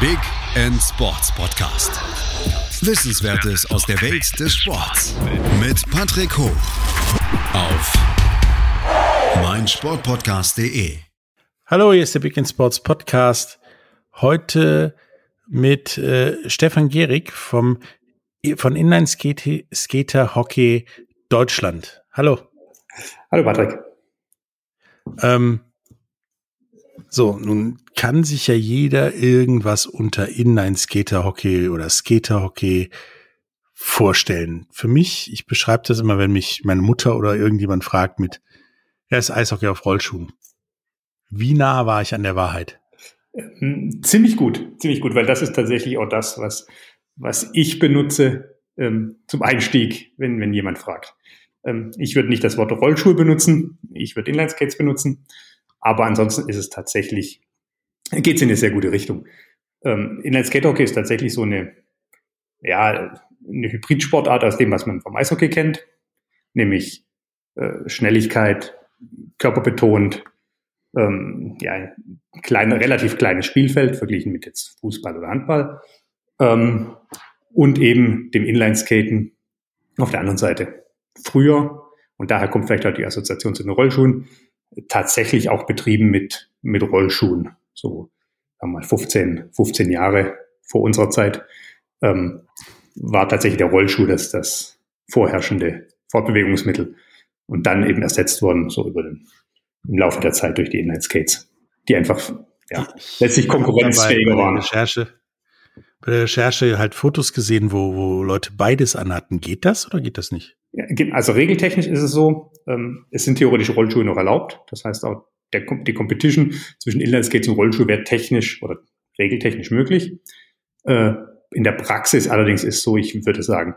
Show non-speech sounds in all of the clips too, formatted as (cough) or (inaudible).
Big End Sports Podcast. Wissenswertes aus der Welt des Sports mit Patrick Hoch auf meinsportpodcast.de. Hallo, hier ist der Big End Sports Podcast. Heute mit äh, Stefan Gehrig vom von Inline Skater Hockey Deutschland. Hallo. Hallo Patrick. Ähm, so, nun kann sich ja jeder irgendwas unter Inline-Skater-Hockey oder Skater-Hockey vorstellen. Für mich, ich beschreibe das immer, wenn mich meine Mutter oder irgendjemand fragt mit, ja, ist Eishockey auf Rollschuhen. Wie nah war ich an der Wahrheit? Hm, ziemlich gut, ziemlich gut, weil das ist tatsächlich auch das, was, was ich benutze ähm, zum Einstieg, wenn, wenn jemand fragt. Ähm, ich würde nicht das Wort Rollschuhe benutzen, ich würde Inline-Skates benutzen. Aber ansonsten ist es tatsächlich, geht es in eine sehr gute Richtung. Ähm, Inline Skate Hockey ist tatsächlich so eine, ja, eine Hybridsportart aus dem, was man vom Eishockey kennt, nämlich äh, Schnelligkeit, körperbetont, ähm, ja, kleine, relativ kleines Spielfeld verglichen mit jetzt Fußball oder Handball ähm, und eben dem Inline-Skaten auf der anderen Seite. Früher, und daher kommt vielleicht auch die Assoziation zu den Rollschuhen, tatsächlich auch betrieben mit, mit Rollschuhen. So, sagen wir mal 15, 15 Jahre vor unserer Zeit, ähm, war tatsächlich der Rollschuh das, das vorherrschende Fortbewegungsmittel und dann eben ersetzt worden, so über den, im Laufe der Zeit durch die Inline-Skates, die einfach, ja, letztlich konkurrenzfähiger waren. Recherche, bei der Recherche halt Fotos gesehen, wo, wo Leute beides anhatten. Geht das oder geht das nicht? Also regeltechnisch ist es so, ähm, es sind theoretische Rollschuhe noch erlaubt. Das heißt auch, der, die Competition zwischen Inlineskates und Rollschuh wäre technisch oder regeltechnisch möglich. Äh, in der Praxis allerdings ist so, ich würde sagen,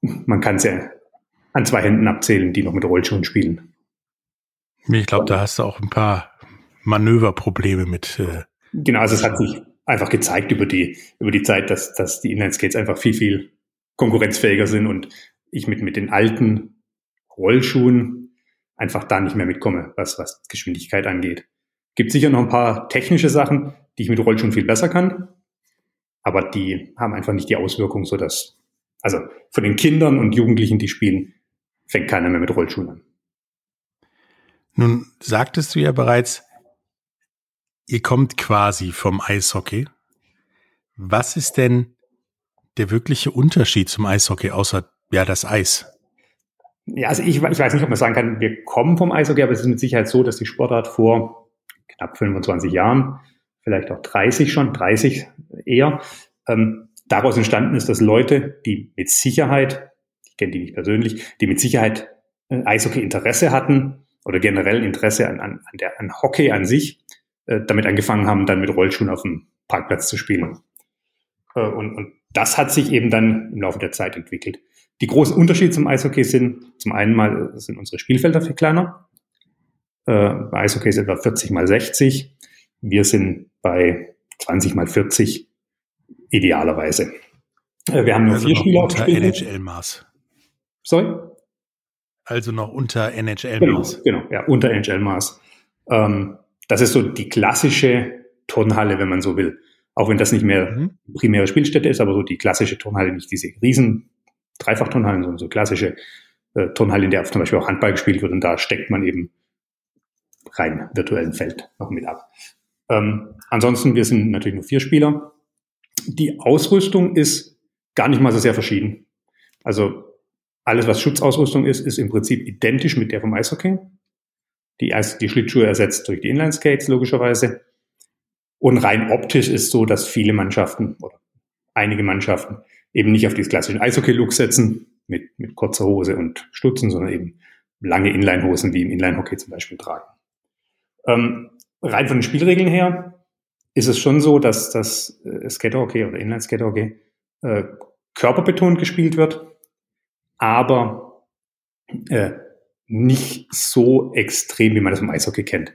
man kann es ja an zwei Händen abzählen, die noch mit Rollschuhen spielen. Ich glaube, da hast du auch ein paar Manöverprobleme mit. Äh genau, also es hat sich einfach gezeigt über die, über die Zeit, dass, dass die Inline-Skates einfach viel, viel konkurrenzfähiger sind und ich mit, mit den alten Rollschuhen einfach da nicht mehr mitkomme, was, was Geschwindigkeit angeht. Gibt sicher noch ein paar technische Sachen, die ich mit Rollschuhen viel besser kann, aber die haben einfach nicht die Auswirkung, so dass, also von den Kindern und Jugendlichen, die spielen, fängt keiner mehr mit Rollschuhen an. Nun sagtest du ja bereits, ihr kommt quasi vom Eishockey. Was ist denn der wirkliche Unterschied zum Eishockey außer ja das Eis? Ja, also ich, ich weiß nicht, ob man sagen kann, wir kommen vom Eishockey, aber es ist mit Sicherheit so, dass die Sportart vor knapp 25 Jahren, vielleicht auch 30 schon, 30 eher, ähm, daraus entstanden ist, dass Leute, die mit Sicherheit, ich kenne die nicht persönlich, die mit Sicherheit Eishockey Interesse hatten oder generell Interesse an, an, an, der, an Hockey an sich, äh, damit angefangen haben, dann mit Rollschuhen auf dem Parkplatz zu spielen. Äh, und, und das hat sich eben dann im Laufe der Zeit entwickelt. Die großen Unterschiede zum Eishockey sind, zum einen mal sind unsere Spielfelder viel kleiner. Äh, bei Eishockey ist etwa 40 mal 60. Wir sind bei 20 mal 40 idealerweise. Äh, wir haben nur also vier Spieler auf NHL-Maß. Sorry? Also noch unter NHL-Maß. Genau, genau, ja, unter NHL-Maß. Ähm, das ist so die klassische Turnhalle, wenn man so will. Auch wenn das nicht mehr mhm. primäre Spielstätte ist, aber so die klassische Turnhalle, nicht diese riesen Dreifachturnhallen, sondern so klassische äh, Turnhalle, in der zum Beispiel auch Handball gespielt wird und da steckt man eben rein virtuellen Feld noch mit ab. Ähm, ansonsten, wir sind natürlich nur vier Spieler. Die Ausrüstung ist gar nicht mal so sehr verschieden. Also alles, was Schutzausrüstung ist, ist im Prinzip identisch mit der vom Eishockey. Die, die Schlittschuhe ersetzt durch die Inline-Skates logischerweise. Und rein optisch ist so, dass viele Mannschaften oder einige Mannschaften eben nicht auf dieses klassischen Eishockey-Look setzen mit, mit kurzer Hose und Stutzen, sondern eben lange Inline-Hosen wie im Inline-Hockey zum Beispiel tragen. Ähm, rein von den Spielregeln her ist es schon so, dass das äh, Skaterhockey oder Inline-Skaterhockey äh, körperbetont gespielt wird, aber äh, nicht so extrem, wie man das im Eishockey kennt.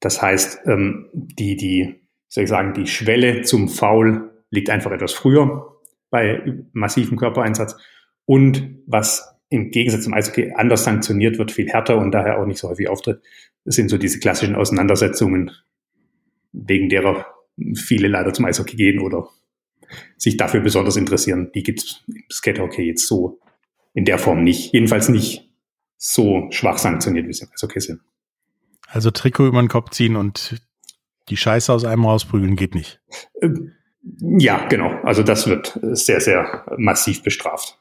Das heißt, ähm, die, die, soll ich sagen, die Schwelle zum Foul liegt einfach etwas früher bei massivem Körpereinsatz. Und was im Gegensatz zum Eishockey anders sanktioniert wird, viel härter und daher auch nicht so häufig auftritt, das sind so diese klassischen Auseinandersetzungen, wegen derer viele leider zum Eishockey gehen oder sich dafür besonders interessieren. Die gibt es im Skaterhockey jetzt so in der Form nicht. Jedenfalls nicht so schwach sanktioniert, wie sie im Eishockey sind. Also Trikot über den Kopf ziehen und die Scheiße aus einem rausprügeln geht nicht. Ja, genau. Also das wird sehr, sehr massiv bestraft.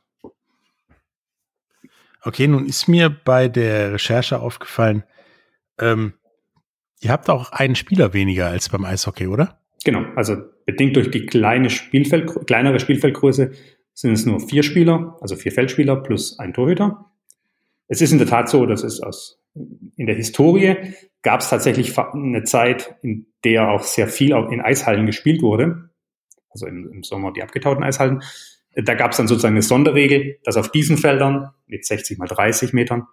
Okay, nun ist mir bei der Recherche aufgefallen, ähm, ihr habt auch einen Spieler weniger als beim Eishockey, oder? Genau, also bedingt durch die kleine Spielfeld, kleinere Spielfeldgröße sind es nur vier Spieler, also vier Feldspieler plus ein Torhüter. Es ist in der Tat so, dass es aus in der Historie gab es tatsächlich eine Zeit, in der auch sehr viel in Eishallen gespielt wurde. Also im, im Sommer die abgetauten Eishallen. Da gab es dann sozusagen eine Sonderregel, dass auf diesen Feldern mit 60 mal 30 Metern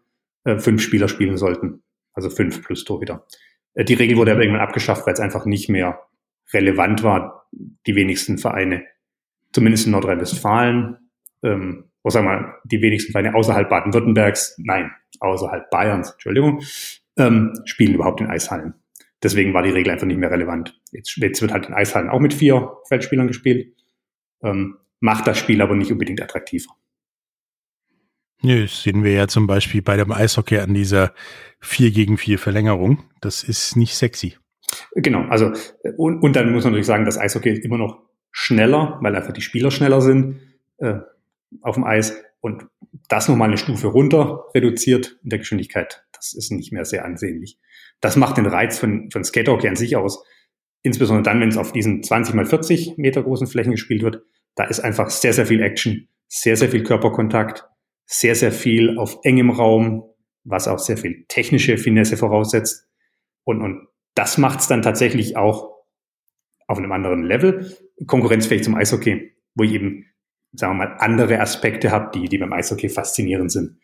äh, fünf Spieler spielen sollten. Also fünf plus Torhüter. Äh, die Regel wurde aber irgendwann abgeschafft, weil es einfach nicht mehr relevant war. Die wenigsten Vereine, zumindest in Nordrhein-Westfalen, ähm, oder sagen wir mal, die wenigsten Vereine außerhalb Baden-Württembergs, nein, außerhalb Bayerns, Entschuldigung, ähm, spielen überhaupt in Eishallen. Deswegen war die Regel einfach nicht mehr relevant. Jetzt, jetzt wird halt in Eishallen auch mit vier Feldspielern gespielt. Ähm, macht das Spiel aber nicht unbedingt attraktiver. Nö, das sehen wir ja zum Beispiel bei dem Eishockey an dieser 4 gegen 4 Verlängerung. Das ist nicht sexy. Genau, also und, und dann muss man natürlich sagen, das Eishockey ist immer noch schneller, weil einfach die Spieler schneller sind äh, auf dem Eis und das nochmal eine Stufe runter reduziert in der Geschwindigkeit, das ist nicht mehr sehr ansehnlich. Das macht den Reiz von, von Skaterhockey an sich aus. Insbesondere dann, wenn es auf diesen 20 mal 40 Meter großen Flächen gespielt wird, da ist einfach sehr, sehr viel Action, sehr, sehr viel Körperkontakt, sehr, sehr viel auf engem Raum, was auch sehr viel technische Finesse voraussetzt. Und, und das macht es dann tatsächlich auch auf einem anderen Level konkurrenzfähig zum Eishockey, wo ich eben, sagen wir mal, andere Aspekte habe, die, die beim Eishockey faszinierend sind.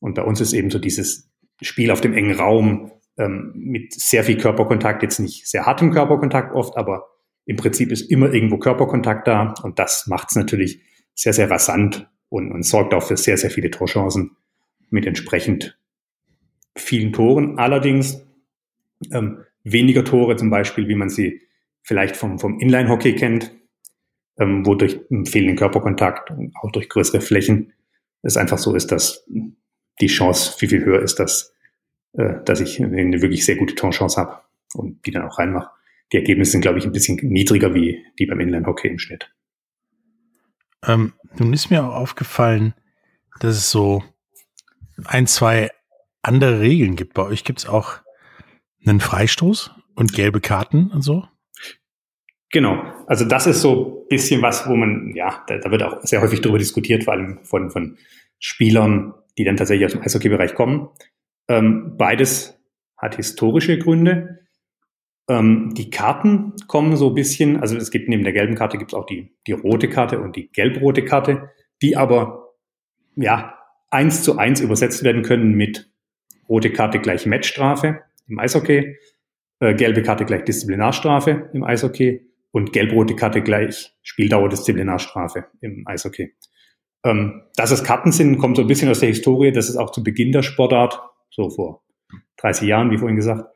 Und bei uns ist eben so dieses Spiel auf dem engen Raum ähm, mit sehr viel Körperkontakt, jetzt nicht sehr hartem Körperkontakt oft, aber im Prinzip ist immer irgendwo Körperkontakt da und das macht es natürlich sehr, sehr rasant und, und sorgt auch für sehr, sehr viele Torchancen mit entsprechend vielen Toren. Allerdings ähm, weniger Tore zum Beispiel, wie man sie vielleicht vom, vom Inline-Hockey kennt, ähm, wo durch fehlenden Körperkontakt und auch durch größere Flächen es einfach so ist, dass die Chance viel, viel höher ist, dass, äh, dass ich eine wirklich sehr gute Torchance habe und die dann auch reinmache die Ergebnisse sind, glaube ich, ein bisschen niedriger wie die beim Inline-Hockey im Schnitt. Ähm, nun ist mir auch aufgefallen, dass es so ein, zwei andere Regeln gibt. Bei euch gibt es auch einen Freistoß und gelbe Karten und so? Genau. Also das ist so ein bisschen was, wo man, ja, da, da wird auch sehr häufig darüber diskutiert, vor allem von, von Spielern, die dann tatsächlich aus dem Eishockey-Bereich kommen. Ähm, beides hat historische Gründe. Ähm, die Karten kommen so ein bisschen, also es gibt neben der gelben Karte gibt es auch die, die rote Karte und die gelb-rote Karte, die aber ja eins zu eins übersetzt werden können mit rote Karte gleich Matchstrafe im Eishockey, äh, gelbe Karte gleich Disziplinarstrafe im Eishockey und gelb-rote Karte gleich Spieldauer Disziplinarstrafe im Eishockey. Ähm, dass es Karten sind, kommt so ein bisschen aus der Historie, das ist auch zu Beginn der Sportart, so vor 30 Jahren, wie vorhin gesagt,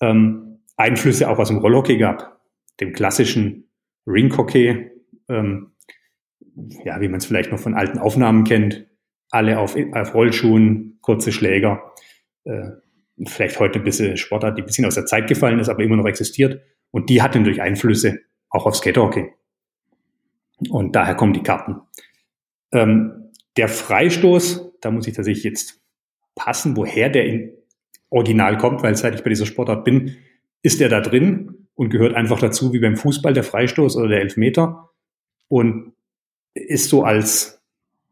ähm, Einflüsse auch aus dem Rollhockey gab, dem klassischen Ringhockey, ähm, ja, wie man es vielleicht noch von alten Aufnahmen kennt, alle auf, auf Rollschuhen, kurze Schläger, äh, vielleicht heute ein bisschen Sportart, die ein bisschen aus der Zeit gefallen ist, aber immer noch existiert. Und die hatten durch Einflüsse auch auf Skaterhockey. Und daher kommen die Karten. Ähm, der Freistoß, da muss ich tatsächlich jetzt passen, woher der in Original kommt, weil seit ich bei dieser Sportart bin, ist er da drin und gehört einfach dazu, wie beim Fußball der Freistoß oder der Elfmeter und ist so als,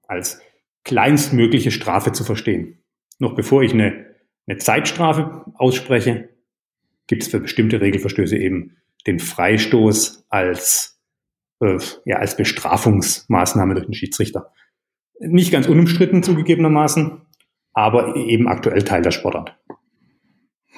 als kleinstmögliche Strafe zu verstehen. Noch bevor ich eine, eine Zeitstrafe ausspreche, gibt es für bestimmte Regelverstöße eben den Freistoß als, äh, ja, als Bestrafungsmaßnahme durch den Schiedsrichter. Nicht ganz unumstritten zugegebenermaßen, aber eben aktuell Teil der Sportart.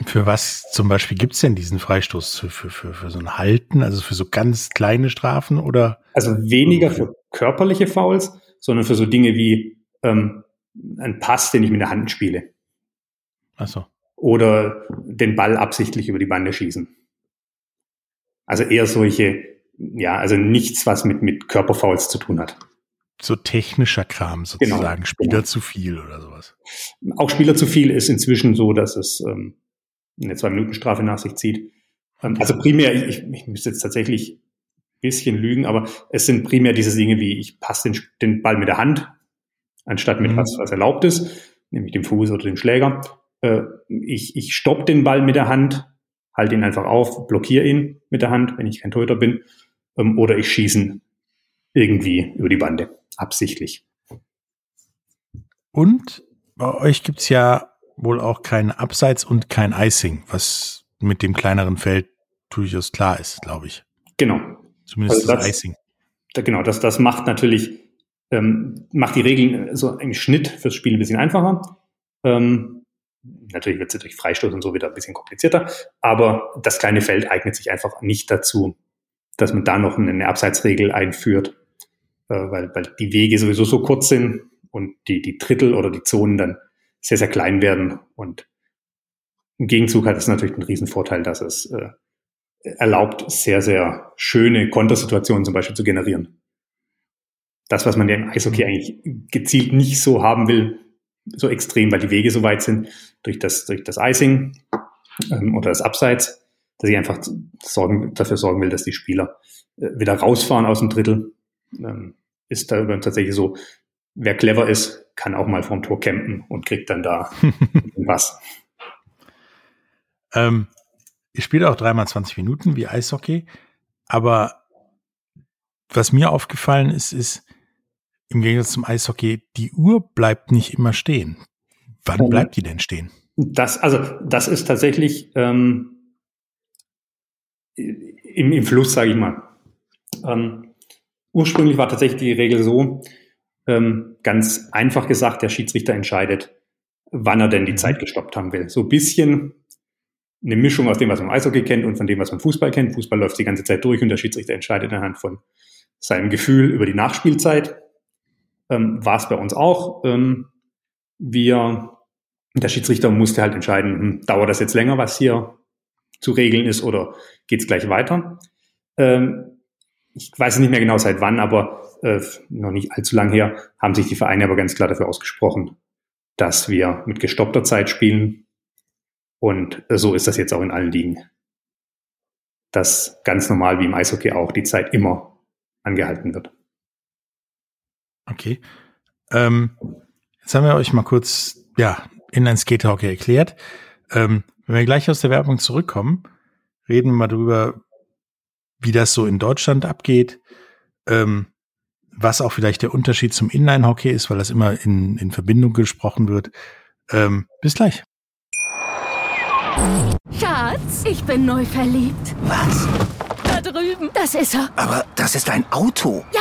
Für was zum Beispiel gibt's denn diesen Freistoß? Für, für, für, für so ein Halten, also für so ganz kleine Strafen oder? Also weniger für körperliche Fouls, sondern für so Dinge wie ähm, ein Pass, den ich mit der Hand spiele. Ach so. Oder den Ball absichtlich über die Bande schießen. Also eher solche, ja, also nichts, was mit, mit Körperfouls zu tun hat. So technischer Kram sozusagen, genau, Spieler genau. zu viel oder sowas. Auch Spieler zu viel ist inzwischen so, dass es ähm, eine Zwei-Minuten-Strafe nach sich zieht. Ähm, also primär, ich, ich müsste jetzt tatsächlich ein bisschen lügen, aber es sind primär diese Dinge wie, ich passe den, den Ball mit der Hand, anstatt mit mhm. was, was erlaubt ist, nämlich dem Fuß oder dem Schläger. Äh, ich ich stopp den Ball mit der Hand, halte ihn einfach auf, blockiere ihn mit der Hand, wenn ich kein Torhüter bin, ähm, oder ich schieße ihn irgendwie über die Bande, absichtlich. Und bei euch gibt's ja wohl auch kein Abseits und kein Icing, was mit dem kleineren Feld durchaus klar ist, glaube ich. Genau. Zumindest also das, das, Icing. Da, genau, das, das macht natürlich, ähm, macht die Regeln so einen Schnitt fürs Spiel ein bisschen einfacher. Ähm, natürlich wird es durch Freistoß und so wieder ein bisschen komplizierter, aber das kleine Feld eignet sich einfach nicht dazu, dass man da noch eine Abseitsregel einführt, äh, weil, weil die Wege sowieso so kurz sind und die, die Drittel oder die Zonen dann sehr, sehr klein werden. Und im Gegenzug hat es natürlich einen riesen Vorteil, dass es äh, erlaubt, sehr, sehr schöne Kontersituationen zum Beispiel zu generieren. Das, was man ja im Eishockey mhm. eigentlich gezielt nicht so haben will, so extrem, weil die Wege so weit sind, durch das, durch das Icing ähm, oder das Abseits, dass ich einfach sorgen, dafür sorgen will, dass die Spieler äh, wieder rausfahren aus dem Drittel. Ähm, ist da tatsächlich so, wer clever ist, kann auch mal vom Tor campen und kriegt dann da (laughs) was. Ähm, ich spiele auch dreimal 20 Minuten wie Eishockey, aber was mir aufgefallen ist, ist, im Gegensatz zum Eishockey, die Uhr bleibt nicht immer stehen. Wann mhm. bleibt die denn stehen? Das, also, das ist tatsächlich ähm, im, im Fluss, sage ich mal. Ähm, ursprünglich war tatsächlich die Regel so, ähm, ganz einfach gesagt, der Schiedsrichter entscheidet, wann er denn die mhm. Zeit gestoppt haben will. So ein bisschen eine Mischung aus dem, was man Eishockey kennt und von dem, was man Fußball kennt. Fußball läuft die ganze Zeit durch und der Schiedsrichter entscheidet anhand von seinem Gefühl über die Nachspielzeit. Ähm, war es bei uns auch. Ähm, wir, der Schiedsrichter musste halt entscheiden, hm, dauert das jetzt länger, was hier zu regeln ist, oder geht es gleich weiter? Ähm, ich weiß nicht mehr genau seit wann, aber äh, noch nicht allzu lang her, haben sich die Vereine aber ganz klar dafür ausgesprochen, dass wir mit gestoppter Zeit spielen. Und äh, so ist das jetzt auch in allen Ligen. Dass ganz normal wie im Eishockey auch die Zeit immer angehalten wird. Okay. Ähm, jetzt haben wir euch mal kurz, ja, Inline-Skater-Hockey erklärt. Ähm, wenn wir gleich aus der Werbung zurückkommen, reden wir mal drüber, wie das so in Deutschland abgeht, ähm, was auch vielleicht der Unterschied zum Inline-Hockey ist, weil das immer in, in Verbindung gesprochen wird. Ähm, bis gleich. Schatz, ich bin neu verliebt. Was? Da drüben. Das ist er. Aber das ist ein Auto. Ja,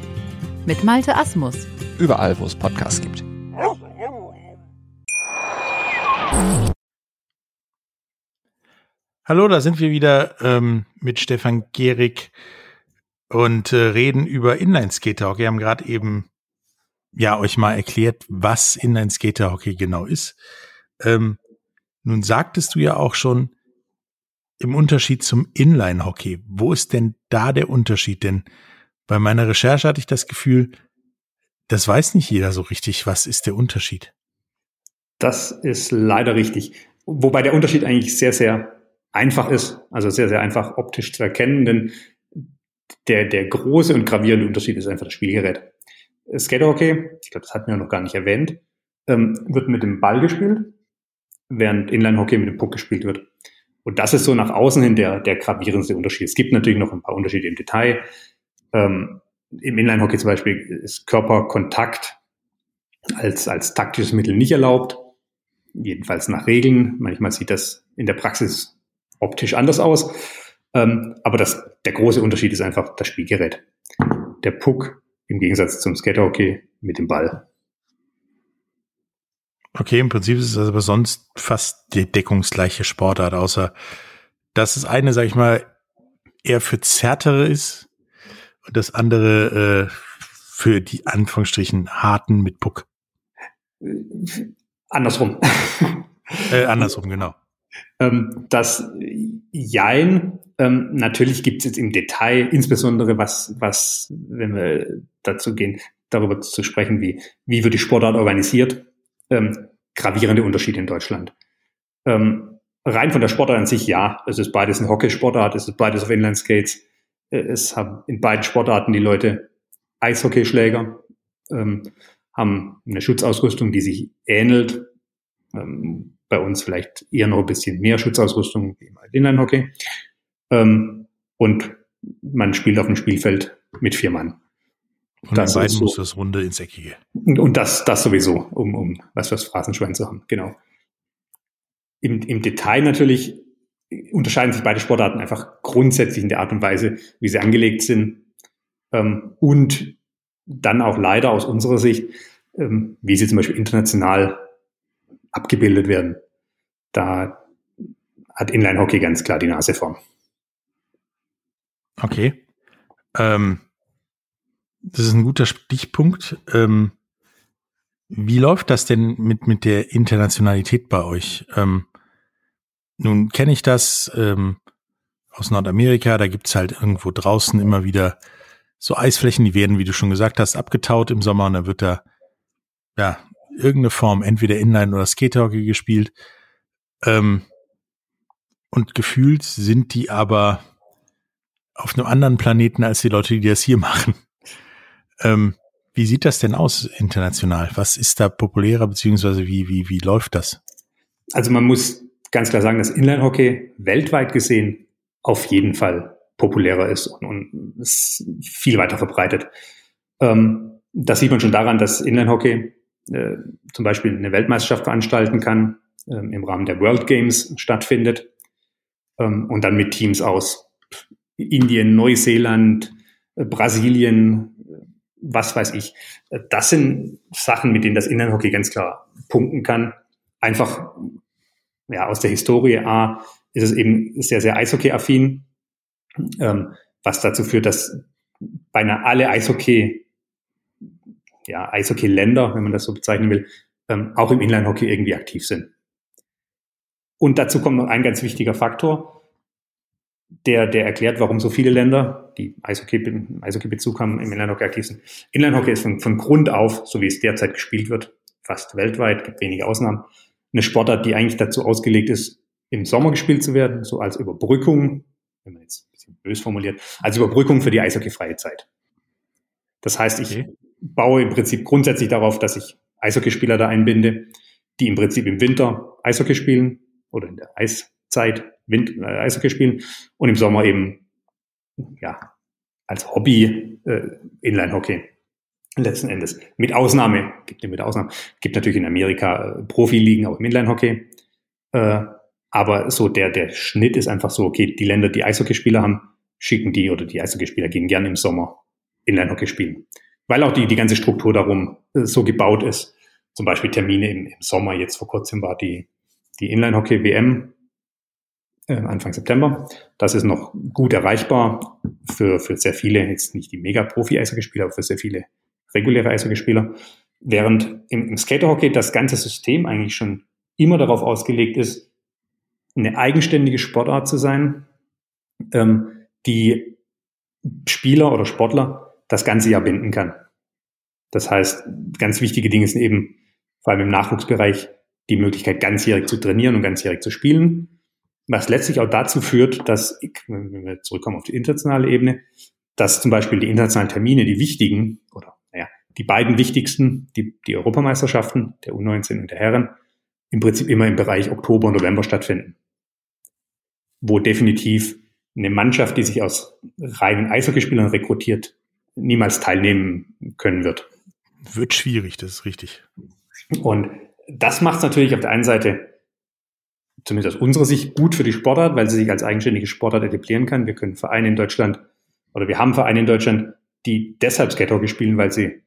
mit Malte Asmus. Überall, wo es Podcasts gibt. Hallo, da sind wir wieder ähm, mit Stefan Gehrig und äh, reden über Inline-Skater-Hockey. Wir haben gerade eben ja euch mal erklärt, was Inline-Skater-Hockey genau ist. Ähm, nun sagtest du ja auch schon im Unterschied zum Inline-Hockey. Wo ist denn da der Unterschied? Denn bei meiner Recherche hatte ich das Gefühl, das weiß nicht jeder so richtig. Was ist der Unterschied? Das ist leider richtig. Wobei der Unterschied eigentlich sehr, sehr einfach ist. Also sehr, sehr einfach optisch zu erkennen, denn der, der große und gravierende Unterschied ist einfach das Spielgerät. Skaterhockey, ich glaube, das hatten wir noch gar nicht erwähnt, ähm, wird mit dem Ball gespielt, während Inline-Hockey mit dem Puck gespielt wird. Und das ist so nach außen hin der, der gravierendste Unterschied. Es gibt natürlich noch ein paar Unterschiede im Detail. Ähm, Im Inline-Hockey zum Beispiel ist Körperkontakt als, als taktisches Mittel nicht erlaubt. Jedenfalls nach Regeln. Manchmal sieht das in der Praxis optisch anders aus. Ähm, aber das, der große Unterschied ist einfach das Spielgerät. Der Puck im Gegensatz zum Skaterhockey mit dem Ball. Okay, im Prinzip ist es aber sonst fast die deckungsgleiche Sportart, außer dass das eine, sag ich mal, eher für Zärtere ist und das andere äh, für die Anführungsstrichen harten mit Puck. Andersrum. (laughs) Äh, andersrum, genau. Ähm, das Jein, ähm, natürlich gibt es jetzt im Detail, insbesondere was, was, wenn wir dazu gehen, darüber zu sprechen, wie, wie wird die Sportart organisiert, ähm, gravierende Unterschiede in Deutschland. Ähm, rein von der Sportart an sich, ja, es ist beides eine Hockeysportart, es ist beides auf Inlineskates, es haben in beiden Sportarten die Leute Eishockeyschläger, ähm, haben eine Schutzausrüstung, die sich ähnelt, ähm, bei uns vielleicht eher noch ein bisschen mehr Schutzausrüstung wie im Inline-Hockey. Ähm, und man spielt auf dem Spielfeld mit vier Mann. Und das beiden so. muss das Runde ins Eckige. Und das, das sowieso, um, um was fürs Phrasenschwein zu haben, genau. Im, Im Detail natürlich unterscheiden sich beide Sportarten einfach grundsätzlich in der Art und Weise, wie sie angelegt sind. Ähm, und dann auch leider aus unserer Sicht, ähm, wie sie zum Beispiel international abgebildet werden. Da hat Inline-Hockey ganz klar die Nase vorn. Okay. Ähm, das ist ein guter Stichpunkt. Ähm, wie läuft das denn mit, mit der Internationalität bei euch? Ähm, nun kenne ich das ähm, aus Nordamerika, da gibt's halt irgendwo draußen immer wieder so Eisflächen, die werden, wie du schon gesagt hast, abgetaut im Sommer und dann wird da ja irgendeine Form, entweder Inline oder Skaterhockey gespielt. Ähm, und gefühlt sind die aber auf einem anderen Planeten als die Leute, die das hier machen. Ähm, wie sieht das denn aus international? Was ist da populärer, beziehungsweise wie, wie, wie läuft das? Also man muss ganz klar sagen, dass Inline-Hockey weltweit gesehen auf jeden Fall populärer ist und, und ist viel weiter verbreitet. Ähm, das sieht man schon daran, dass Inline-Hockey äh, zum Beispiel eine Weltmeisterschaft veranstalten kann, äh, im Rahmen der World Games stattfindet ähm, und dann mit Teams aus Indien, Neuseeland, äh, Brasilien, äh, was weiß ich. Das sind Sachen, mit denen das Inline-Hockey ganz klar punkten kann. Einfach ja, aus der Historie A ist es eben sehr, sehr Eishockey-affin, ähm, was dazu führt, dass beinahe alle Eishockey ja, Eishockey-Länder, wenn man das so bezeichnen will, ähm, auch im Inline-Hockey irgendwie aktiv sind. Und dazu kommt noch ein ganz wichtiger Faktor, der, der erklärt, warum so viele Länder, die Eishockey, Eishockey-Bezug haben, im Inline-Hockey aktiv sind. Inline-Hockey ist von, von Grund auf, so wie es derzeit gespielt wird, fast weltweit, gibt wenige Ausnahmen, eine Sportart, die eigentlich dazu ausgelegt ist, im Sommer gespielt zu werden, so als Überbrückung, wenn man jetzt ein bisschen bös formuliert, als Überbrückung für die eishockeyfreie Zeit. Das heißt, ich okay baue im Prinzip grundsätzlich darauf, dass ich Eishockeyspieler da einbinde, die im Prinzip im Winter Eishockey spielen oder in der Eiszeit Wind, äh, Eishockey spielen und im Sommer eben ja als Hobby äh, Inline-Hockey letzten Endes. Mit Ausnahme, gibt mit Ausnahme, gibt natürlich in Amerika äh, Profiligen auch im Inline-Hockey. Äh, aber so der, der Schnitt ist einfach so, okay, die Länder, die Eishockeyspieler haben, schicken die oder die Eishockeyspieler gehen gerne im Sommer Inline-Hockey spielen weil auch die, die ganze Struktur darum äh, so gebaut ist. Zum Beispiel Termine im, im Sommer, jetzt vor kurzem war die, die Inline-Hockey-WM äh, Anfang September. Das ist noch gut erreichbar für, für sehr viele, jetzt nicht die Mega-Profi-Eishockeyspieler, aber für sehr viele reguläre Eishockeyspieler. Während im, im Skaterhockey das ganze System eigentlich schon immer darauf ausgelegt ist, eine eigenständige Sportart zu sein, ähm, die Spieler oder Sportler das ganze Jahr binden kann. Das heißt, ganz wichtige Dinge sind eben vor allem im Nachwuchsbereich die Möglichkeit, ganzjährig zu trainieren und ganzjährig zu spielen, was letztlich auch dazu führt, dass, wenn wir zurückkommen auf die internationale Ebene, dass zum Beispiel die internationalen Termine, die wichtigen, oder die beiden wichtigsten, die, die Europameisterschaften der U19 und der Herren, im Prinzip immer im Bereich Oktober und November stattfinden. Wo definitiv eine Mannschaft, die sich aus reinen Eishockeyspielern rekrutiert, niemals teilnehmen können wird. Wird schwierig, das ist richtig. Und das macht es natürlich auf der einen Seite zumindest aus unserer Sicht gut für die Sportart, weil sie sich als eigenständige Sportart etablieren kann. Wir können Vereine in Deutschland oder wir haben Vereine in Deutschland, die deshalb Skatehockey spielen, weil sie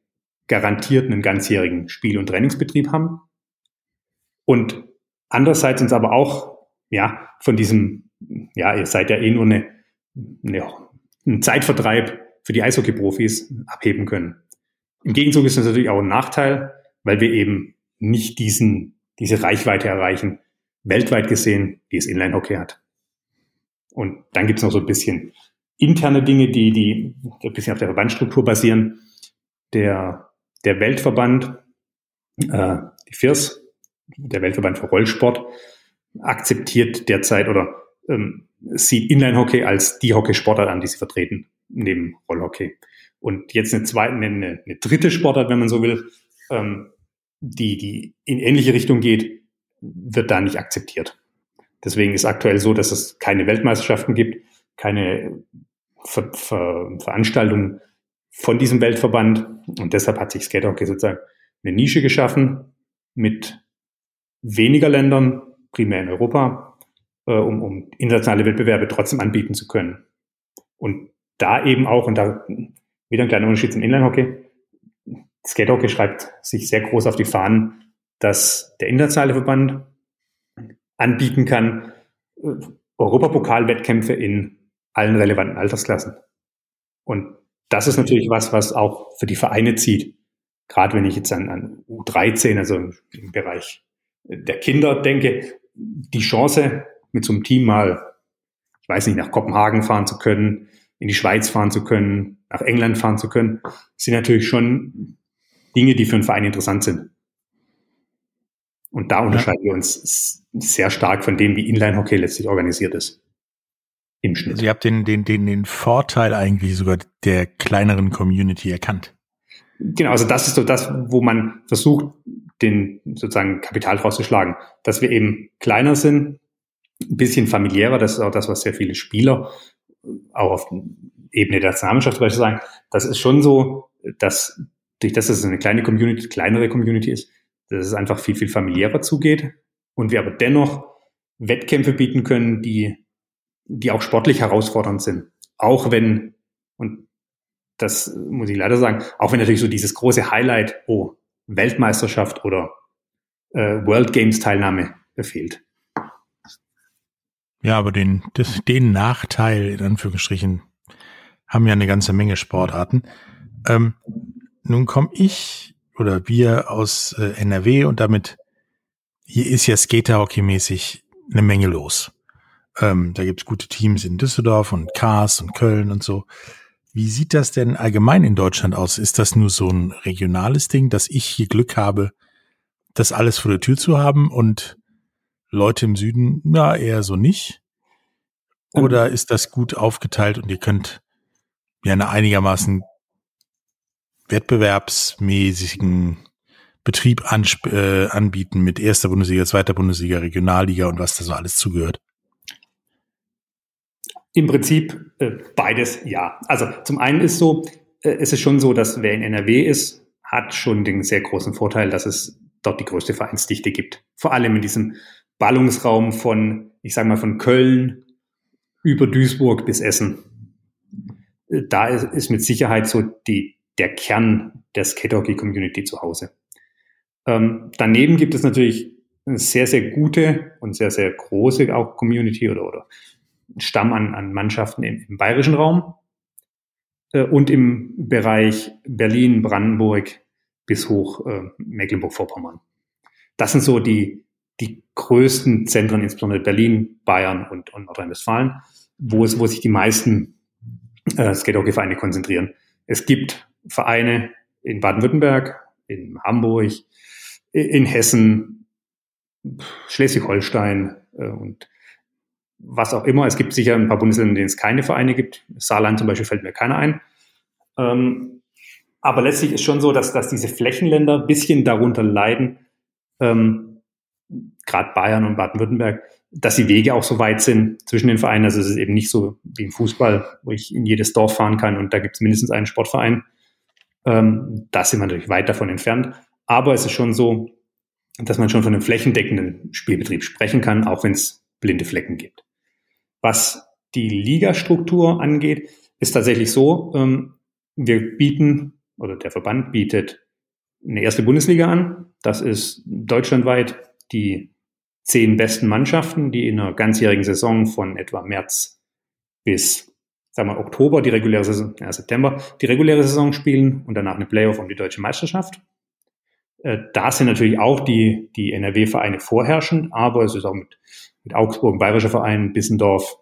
garantiert einen ganzjährigen Spiel- und Trainingsbetrieb haben. Und andererseits uns aber auch, ja, von diesem, ja, ihr seid ja eh nur eine, eine, ein Zeitvertreib für die Eishockey-Profis abheben können. Im Gegenzug ist das natürlich auch ein Nachteil, weil wir eben nicht diesen, diese Reichweite erreichen, weltweit gesehen, die es Inline-Hockey hat. Und dann gibt's noch so ein bisschen interne Dinge, die, die ein bisschen auf der Verbandstruktur basieren. Der, der Weltverband, äh, die FIRS, der Weltverband für Rollsport, akzeptiert derzeit oder ähm, sieht Inline-Hockey als die Hockeysportart an, die sie vertreten, neben Rollhockey. Und jetzt eine zweite, eine, eine dritte Sportart, wenn man so will, ähm, die, die in ähnliche Richtung geht, wird da nicht akzeptiert. Deswegen ist aktuell so, dass es keine Weltmeisterschaften gibt, keine Ver Ver Veranstaltungen von diesem Weltverband. Und deshalb hat sich Skatehockey sozusagen eine Nische geschaffen mit weniger Ländern, primär in Europa, äh, um, um internationale Wettbewerbe trotzdem anbieten zu können. Und da eben auch, und da wieder ein kleiner Unterschied zum Inline-Hockey, Skatehockey schreibt sich sehr groß auf die Fahnen, dass der internationale Verband anbieten kann, äh, Europapokalwettkämpfe in allen relevanten Altersklassen. Und das ist natürlich was, was auch für die Vereine zieht. Gerade wenn ich jetzt an, an U13, also im Bereich der Kinder denke, die Chance, mit so einem Team mal, ich weiß nicht, nach Kopenhagen fahren zu können, in die Schweiz fahren zu können, nach England fahren zu können, sind natürlich schon Dinge, die für einen Verein interessant sind. Und da unterscheiden ja. wir uns sehr stark von dem, wie Inline-Hockey letztlich organisiert ist. Im Schnitt. Sie also habt den, den, den, den Vorteil eigentlich sogar der kleineren Community erkannt. Genau, also das ist so das, wo man versucht, den sozusagen Kapital rauszuschlagen, dass wir eben kleiner sind, ein bisschen familiärer, das ist auch das, was sehr viele Spieler auch auf Ebene der Nationalmannschaft zum Beispiel sagen. Das ist schon so, dass durch das, dass es eine kleine Community, kleinere Community ist, dass es einfach viel, viel familiärer zugeht und wir aber dennoch Wettkämpfe bieten können, die, die auch sportlich herausfordernd sind. Auch wenn, und das muss ich leider sagen, auch wenn natürlich so dieses große Highlight, oh, Weltmeisterschaft oder äh, World Games Teilnahme fehlt. Ja, aber den, das, den Nachteil, in Anführungsstrichen, haben ja eine ganze Menge Sportarten. Ähm, nun komme ich oder wir aus äh, NRW und damit hier ist ja Skaterhockey-mäßig eine Menge los. Ähm, da gibt's gute Teams in Düsseldorf und Kars und Köln und so. Wie sieht das denn allgemein in Deutschland aus? Ist das nur so ein regionales Ding, dass ich hier Glück habe, das alles vor der Tür zu haben und Leute im Süden, na, eher so nicht? Oder ist das gut aufgeteilt und ihr könnt ja eine einigermaßen wettbewerbsmäßigen Betrieb äh, anbieten mit erster Bundesliga, zweiter Bundesliga, Regionalliga und was da so alles zugehört? Im Prinzip äh, beides ja. Also zum einen ist so, äh, es ist schon so, dass wer in NRW ist, hat schon den sehr großen Vorteil, dass es dort die größte Vereinsdichte gibt. Vor allem in diesem Ballungsraum von, ich sage mal, von Köln über Duisburg bis Essen. Äh, da ist, ist mit Sicherheit so die, der Kern der Skatehockey-Community zu Hause. Ähm, daneben gibt es natürlich eine sehr, sehr gute und sehr, sehr große auch Community oder, oder Stamm an, an Mannschaften im, im bayerischen Raum äh, und im Bereich Berlin, Brandenburg bis hoch äh, Mecklenburg-Vorpommern. Das sind so die, die größten Zentren, insbesondere Berlin, Bayern und, und Nordrhein-Westfalen, wo, es, wo sich die meisten äh, Skatehockey-Vereine konzentrieren. Es gibt Vereine in Baden-Württemberg, in Hamburg, in Hessen, Schleswig-Holstein äh, und was auch immer. Es gibt sicher ein paar Bundesländer, in denen es keine Vereine gibt. Saarland zum Beispiel fällt mir keiner ein. Ähm, aber letztlich ist schon so, dass, dass diese Flächenländer ein bisschen darunter leiden, ähm, gerade Bayern und Baden-Württemberg, dass die Wege auch so weit sind zwischen den Vereinen. Also es ist eben nicht so wie im Fußball, wo ich in jedes Dorf fahren kann und da gibt es mindestens einen Sportverein. Ähm, da sind wir natürlich weit davon entfernt. Aber es ist schon so, dass man schon von einem flächendeckenden Spielbetrieb sprechen kann, auch wenn es blinde Flecken gibt. Was die Ligastruktur angeht, ist tatsächlich so, ähm, wir bieten oder der Verband bietet eine erste Bundesliga an. Das ist deutschlandweit die zehn besten Mannschaften, die in einer ganzjährigen Saison von etwa März bis sagen wir Oktober die reguläre Saison, ja, September die reguläre Saison spielen und danach eine Playoff um die deutsche Meisterschaft. Äh, da sind natürlich auch die, die NRW-Vereine vorherrschend, aber es ist auch mit, mit Augsburg ein bayerischer Verein, Bissendorf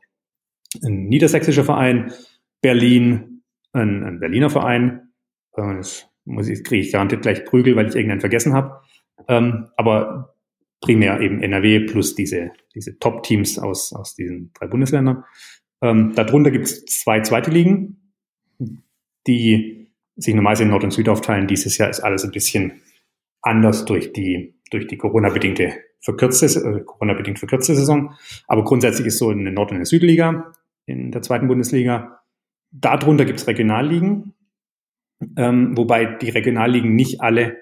ein niedersächsischer Verein, Berlin ein, ein Berliner Verein. Äh, das muss ich, kriege ich garantiert gleich Prügel, weil ich irgendeinen vergessen habe. Ähm, aber primär eben NRW plus diese, diese Top-Teams aus, aus diesen drei Bundesländern. Ähm, darunter gibt es zwei zweite Ligen, die sich normalerweise in Nord und Süd aufteilen. Dieses Jahr ist alles ein bisschen anders durch die, durch die Corona-bedingte verkürzte, äh, Corona-bedingt verkürzte Saison. Aber grundsätzlich ist so eine Nord- und eine Südliga in der zweiten Bundesliga. Darunter gibt es Regionalligen, ähm, wobei die Regionalligen nicht alle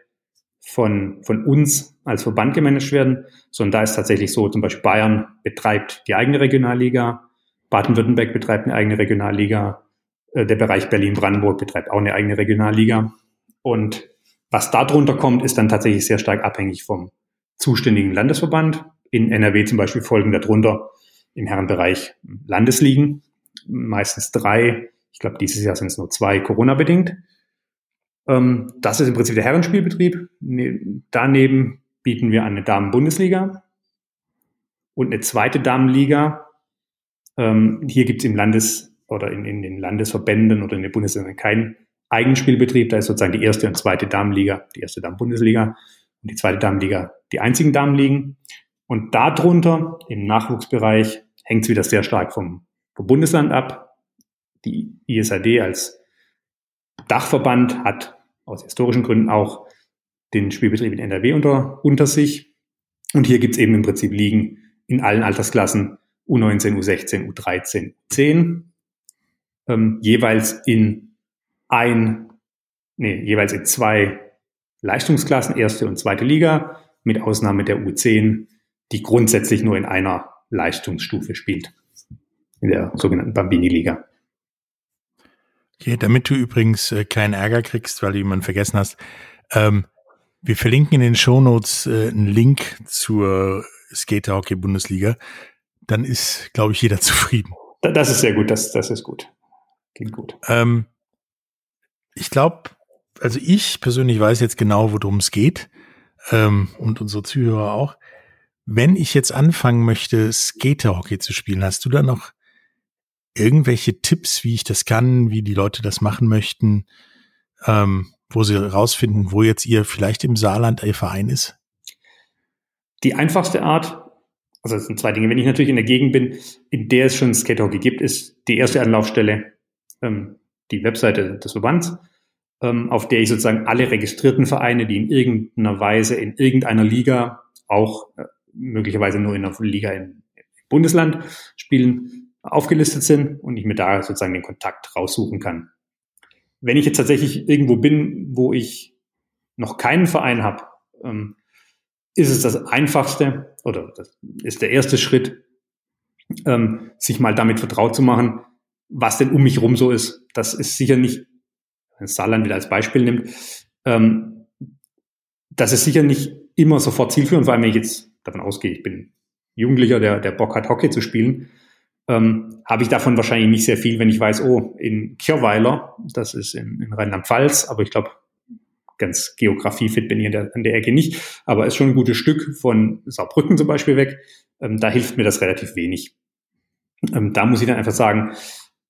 von, von uns als Verband gemanagt werden, sondern da ist tatsächlich so, zum Beispiel Bayern betreibt die eigene Regionalliga, Baden-Württemberg betreibt eine eigene Regionalliga, äh, der Bereich Berlin-Brandenburg betreibt auch eine eigene Regionalliga. Und was darunter kommt, ist dann tatsächlich sehr stark abhängig vom zuständigen Landesverband. In NRW zum Beispiel folgen darunter im Herrenbereich Landesligen, meistens drei. Ich glaube, dieses Jahr sind es nur zwei Corona-bedingt. Ähm, das ist im Prinzip der Herrenspielbetrieb. Ne, daneben bieten wir eine Damen-Bundesliga und eine zweite Damenliga. Ähm, hier gibt es im Landes- oder in, in den Landesverbänden oder in den Bundesländern keinen Eigenspielbetrieb. Da ist sozusagen die erste und zweite Damenliga, die erste Damen-Bundesliga und die zweite Damenliga die einzigen Damenligen. Und darunter im Nachwuchsbereich hängt es wieder sehr stark vom, vom Bundesland ab. Die ISAD als Dachverband hat aus historischen Gründen auch den Spielbetrieb in NRW unter, unter sich. Und hier gibt es eben im Prinzip Ligen in allen Altersklassen U19, U16, U13, U10, ähm, jeweils in ein, nee, jeweils in zwei Leistungsklassen, erste und zweite Liga, mit Ausnahme der U10, die grundsätzlich nur in einer Leistungsstufe spielt, in der sogenannten Bambini-Liga. Okay, damit du übrigens äh, keinen Ärger kriegst, weil du jemanden vergessen hast, ähm, wir verlinken in den Shownotes äh, einen Link zur Skater Hockey Bundesliga. Dann ist, glaube ich, jeder (laughs) zufrieden. Das ist sehr gut, das, das ist gut. Klingt gut. Ähm, ich glaube, also ich persönlich weiß jetzt genau, worum es geht ähm, und unsere Zuhörer auch. Wenn ich jetzt anfangen möchte, Skaterhockey zu spielen, hast du da noch irgendwelche Tipps, wie ich das kann, wie die Leute das machen möchten, ähm, wo sie rausfinden, wo jetzt ihr vielleicht im Saarland ihr Verein ist? Die einfachste Art, also es sind zwei Dinge. Wenn ich natürlich in der Gegend bin, in der es schon Skaterhockey gibt, ist die erste Anlaufstelle ähm, die Webseite des Verbands, ähm, auf der ich sozusagen alle registrierten Vereine, die in irgendeiner Weise in irgendeiner Liga, auch äh, möglicherweise nur in einer Liga im Bundesland spielen, aufgelistet sind und ich mir da sozusagen den Kontakt raussuchen kann. Wenn ich jetzt tatsächlich irgendwo bin, wo ich noch keinen Verein habe, ähm, ist es das einfachste oder das ist der erste Schritt, ähm, sich mal damit vertraut zu machen, was denn um mich rum so ist. Das ist sicher nicht, wenn Saarland wieder als Beispiel nimmt, ähm, das ist sicher nicht immer sofort zielführend, vor allem wenn ich jetzt davon ausgehe, ich bin Jugendlicher, der, der Bock hat, Hockey zu spielen, ähm, habe ich davon wahrscheinlich nicht sehr viel, wenn ich weiß, oh, in Kirweiler, das ist in, in Rheinland-Pfalz, aber ich glaube, ganz geografiefit bin ich an der, an der Ecke nicht, aber ist schon ein gutes Stück von Saarbrücken zum Beispiel weg. Ähm, da hilft mir das relativ wenig. Ähm, da muss ich dann einfach sagen,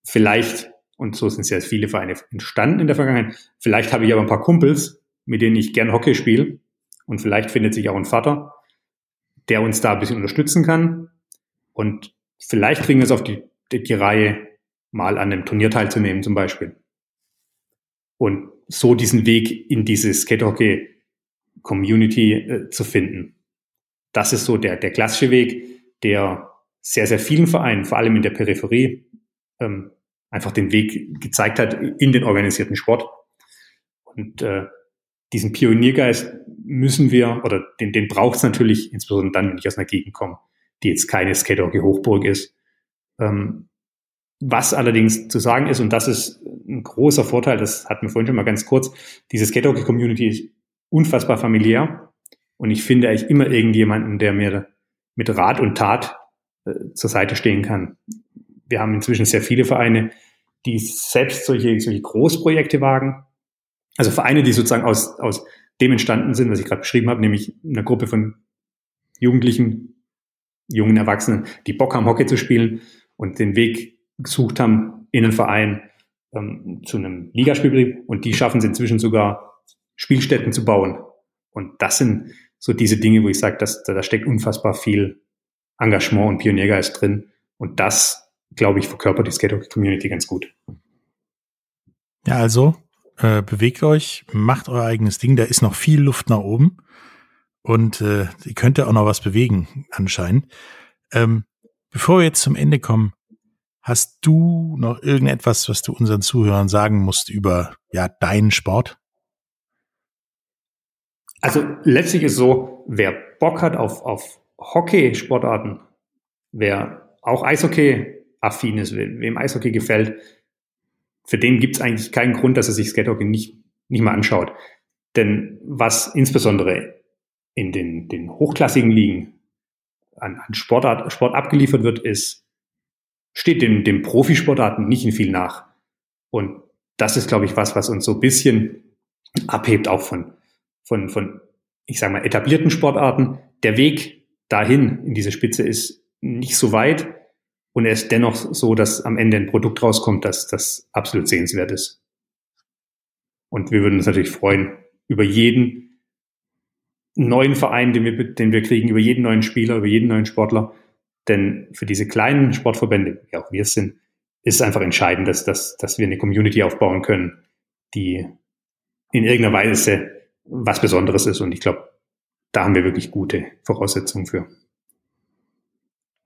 vielleicht, und so sind sehr viele Vereine entstanden in der Vergangenheit, vielleicht habe ich aber ein paar Kumpels, mit denen ich gern Hockey spiele und vielleicht findet sich auch ein Vater, der uns da ein bisschen unterstützen kann. Und vielleicht kriegen wir es auf die, die, die Reihe, mal an einem Turnier teilzunehmen zum Beispiel. Und so diesen Weg in diese Skatehockey-Community äh, zu finden. Das ist so der, der klassische Weg, der sehr, sehr vielen Vereinen, vor allem in der Peripherie, ähm, einfach den Weg gezeigt hat in den organisierten Sport. Und äh, diesen Pioniergeist müssen wir, oder den, den braucht es natürlich, insbesondere dann, wenn ich aus einer Gegend komme, die jetzt keine Skaterhockey-Hochburg ist. Ähm, was allerdings zu sagen ist, und das ist ein großer Vorteil, das hatten wir vorhin schon mal ganz kurz, diese Skaterhockey-Community ist unfassbar familiär und ich finde eigentlich immer irgendjemanden, der mir mit Rat und Tat äh, zur Seite stehen kann. Wir haben inzwischen sehr viele Vereine, die selbst solche, solche Großprojekte wagen. Also Vereine, die sozusagen aus, aus dem entstanden sind, was ich gerade beschrieben habe, nämlich eine Gruppe von Jugendlichen, jungen Erwachsenen, die Bock haben, Hockey zu spielen und den Weg gesucht haben in einen Verein ähm, zu einem Ligaspielbetrieb und die schaffen es inzwischen sogar, Spielstätten zu bauen. Und das sind so diese Dinge, wo ich sage, dass, da steckt unfassbar viel Engagement und Pioniergeist drin. Und das, glaube ich, verkörpert die Skate-Community ganz gut. Ja, also äh, bewegt euch, macht euer eigenes Ding. Da ist noch viel Luft nach oben. Und äh, ihr könnt ja auch noch was bewegen, anscheinend. Ähm, bevor wir jetzt zum Ende kommen, hast du noch irgendetwas, was du unseren Zuhörern sagen musst über ja deinen Sport? Also letztlich ist so, wer Bock hat auf, auf Hockey-Sportarten, wer auch Eishockey-affin ist, wem Eishockey gefällt, für den gibt es eigentlich keinen Grund, dass er sich Skatehockey nicht, nicht mal anschaut. Denn was insbesondere in den, den hochklassigen Ligen an, an Sportart, Sport abgeliefert wird, ist, steht dem, dem Profisportarten nicht in viel nach. Und das ist, glaube ich, was, was uns so ein bisschen abhebt auch von, von, von, ich sage mal, etablierten Sportarten. Der Weg dahin in diese Spitze ist nicht so weit und er ist dennoch so, dass am Ende ein Produkt rauskommt, das, das absolut sehenswert ist. Und wir würden uns natürlich freuen über jeden neuen Verein, den wir, den wir kriegen, über jeden neuen Spieler, über jeden neuen Sportler. Denn für diese kleinen Sportverbände, wie auch wir es sind, ist es einfach entscheidend, dass, dass, dass wir eine Community aufbauen können, die in irgendeiner Weise was Besonderes ist. Und ich glaube, da haben wir wirklich gute Voraussetzungen für.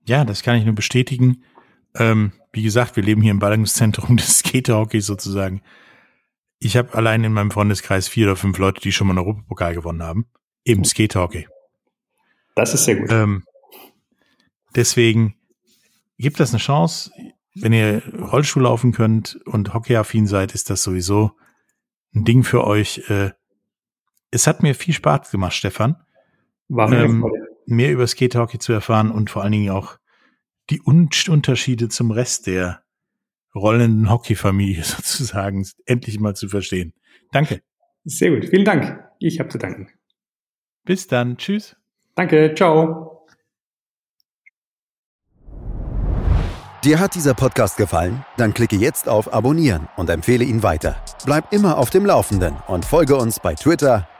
Ja, das kann ich nur bestätigen. Ähm, wie gesagt, wir leben hier im Ballungszentrum (laughs) des Skaterhockeys sozusagen. Ich habe allein in meinem Freundeskreis vier oder fünf Leute, die schon mal einen Europapokal gewonnen haben. Eben Skaterhockey. Das ist sehr gut. Ähm, deswegen gibt das eine Chance. Wenn ihr Rollstuhl laufen könnt und hockeyaffin seid, ist das sowieso ein Ding für euch. Äh, es hat mir viel Spaß gemacht, Stefan. War ähm, mehr über Skatehockey zu erfahren und vor allen Dingen auch die Unterschiede zum Rest der rollenden Hockeyfamilie (laughs) sozusagen endlich mal zu verstehen. Danke. Sehr gut. Vielen Dank. Ich habe zu danken. Bis dann. Tschüss. Danke. Ciao. Dir hat dieser Podcast gefallen? Dann klicke jetzt auf Abonnieren und empfehle ihn weiter. Bleib immer auf dem Laufenden und folge uns bei Twitter,